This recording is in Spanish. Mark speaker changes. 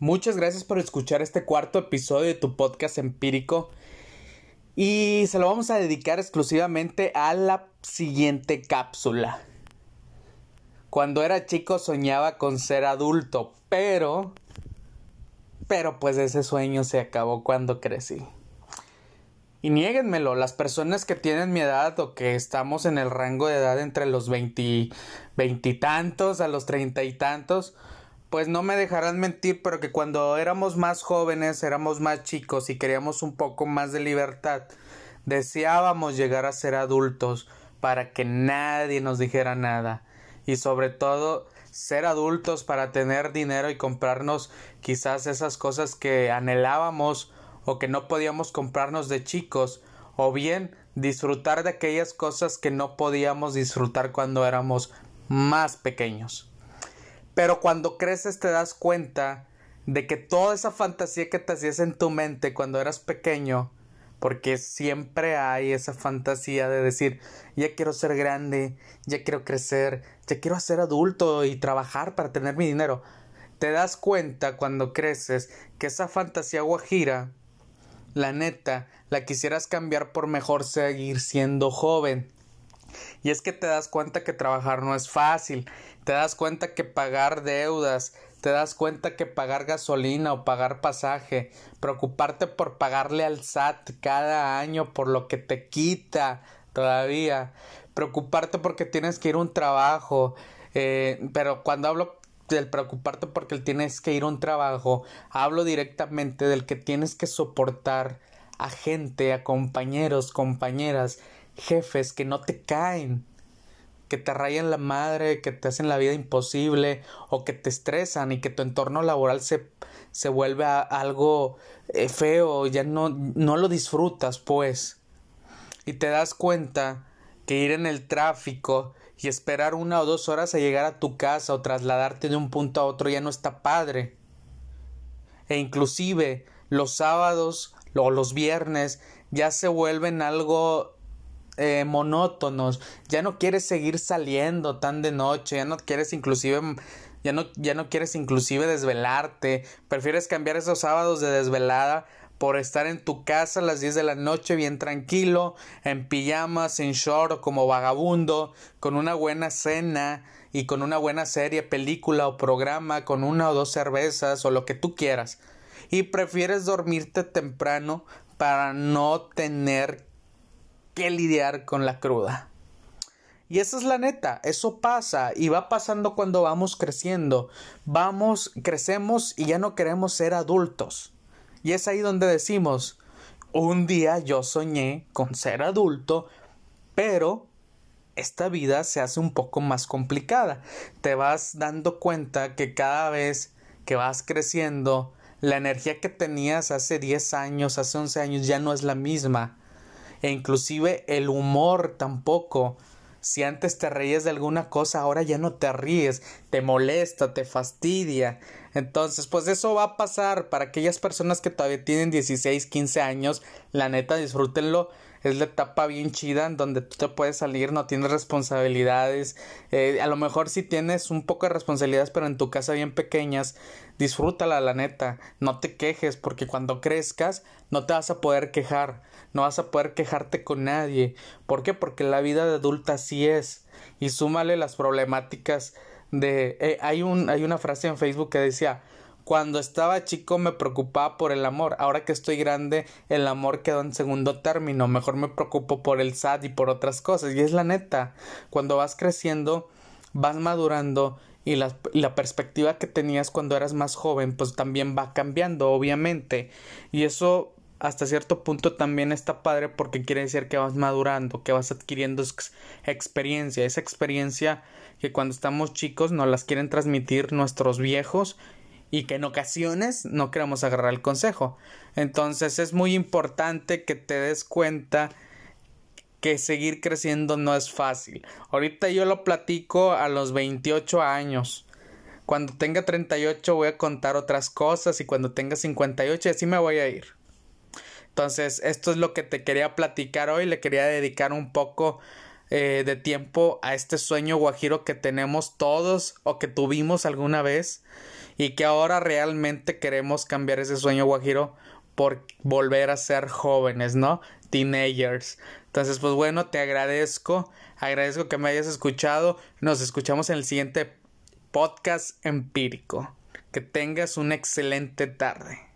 Speaker 1: Muchas gracias por escuchar este cuarto episodio de tu podcast empírico. Y se lo vamos a dedicar exclusivamente a la siguiente cápsula. Cuando era chico soñaba con ser adulto, pero... Pero pues ese sueño se acabó cuando crecí. Y niéguenmelo, las personas que tienen mi edad o que estamos en el rango de edad entre los veintitantos a los treinta y tantos, pues no me dejarán mentir, pero que cuando éramos más jóvenes, éramos más chicos y queríamos un poco más de libertad, deseábamos llegar a ser adultos para que nadie nos dijera nada. Y sobre todo ser adultos para tener dinero y comprarnos quizás esas cosas que anhelábamos o que no podíamos comprarnos de chicos o bien disfrutar de aquellas cosas que no podíamos disfrutar cuando éramos más pequeños. Pero cuando creces te das cuenta de que toda esa fantasía que te hacías en tu mente cuando eras pequeño, porque siempre hay esa fantasía de decir, ya quiero ser grande, ya quiero crecer, ya quiero ser adulto y trabajar para tener mi dinero. Te das cuenta cuando creces que esa fantasía guajira, la neta, la quisieras cambiar por mejor seguir siendo joven. Y es que te das cuenta que trabajar no es fácil, te das cuenta que pagar deudas, te das cuenta que pagar gasolina o pagar pasaje, preocuparte por pagarle al SAT cada año por lo que te quita todavía, preocuparte porque tienes que ir a un trabajo, eh, pero cuando hablo del preocuparte porque tienes que ir a un trabajo, hablo directamente del que tienes que soportar a gente, a compañeros, compañeras, jefes que no te caen, que te rayan la madre, que te hacen la vida imposible o que te estresan y que tu entorno laboral se, se vuelve algo eh, feo, ya no, no lo disfrutas pues. Y te das cuenta que ir en el tráfico y esperar una o dos horas a llegar a tu casa o trasladarte de un punto a otro ya no está padre. E inclusive los sábados o los viernes ya se vuelven algo eh, monótonos, ya no quieres seguir saliendo tan de noche, ya no quieres inclusive ya no, ya no quieres inclusive desvelarte, prefieres cambiar esos sábados de desvelada por estar en tu casa a las 10 de la noche bien tranquilo, en pijamas, en short como vagabundo, con una buena cena y con una buena serie, película o programa, con una o dos cervezas o lo que tú quieras. Y prefieres dormirte temprano para no tener que lidiar con la cruda. Y esa es la neta, eso pasa y va pasando cuando vamos creciendo. Vamos, crecemos y ya no queremos ser adultos. Y es ahí donde decimos, un día yo soñé con ser adulto, pero esta vida se hace un poco más complicada. Te vas dando cuenta que cada vez que vas creciendo, la energía que tenías hace 10 años, hace 11 años ya no es la misma e inclusive el humor tampoco. Si antes te reías de alguna cosa, ahora ya no te ríes, te molesta, te fastidia. Entonces, pues eso va a pasar para aquellas personas que todavía tienen 16, 15 años, la neta disfrútenlo es la etapa bien chida en donde tú te puedes salir, no tienes responsabilidades, eh, a lo mejor sí tienes un poco de responsabilidades, pero en tu casa bien pequeñas, disfrútala la neta, no te quejes, porque cuando crezcas no te vas a poder quejar, no vas a poder quejarte con nadie. ¿Por qué? Porque la vida de adulta así es. Y súmale las problemáticas de... Eh, hay, un, hay una frase en Facebook que decía, cuando estaba chico me preocupaba por el amor. Ahora que estoy grande, el amor quedó en segundo término. Mejor me preocupo por el SAT y por otras cosas. Y es la neta. Cuando vas creciendo, vas madurando y la, la, perspectiva que tenías cuando eras más joven, pues también va cambiando, obviamente. Y eso hasta cierto punto también está padre porque quiere decir que vas madurando, que vas adquiriendo experiencia. Esa experiencia que cuando estamos chicos nos las quieren transmitir nuestros viejos y que en ocasiones no queremos agarrar el consejo. Entonces es muy importante que te des cuenta que seguir creciendo no es fácil. Ahorita yo lo platico a los 28 años. Cuando tenga 38 voy a contar otras cosas y cuando tenga 58 así me voy a ir. Entonces, esto es lo que te quería platicar hoy. Le quería dedicar un poco eh, de tiempo a este sueño guajiro que tenemos todos o que tuvimos alguna vez y que ahora realmente queremos cambiar ese sueño guajiro por volver a ser jóvenes, ¿no? Teenagers. Entonces, pues bueno, te agradezco, agradezco que me hayas escuchado. Nos escuchamos en el siguiente podcast empírico. Que tengas una excelente tarde.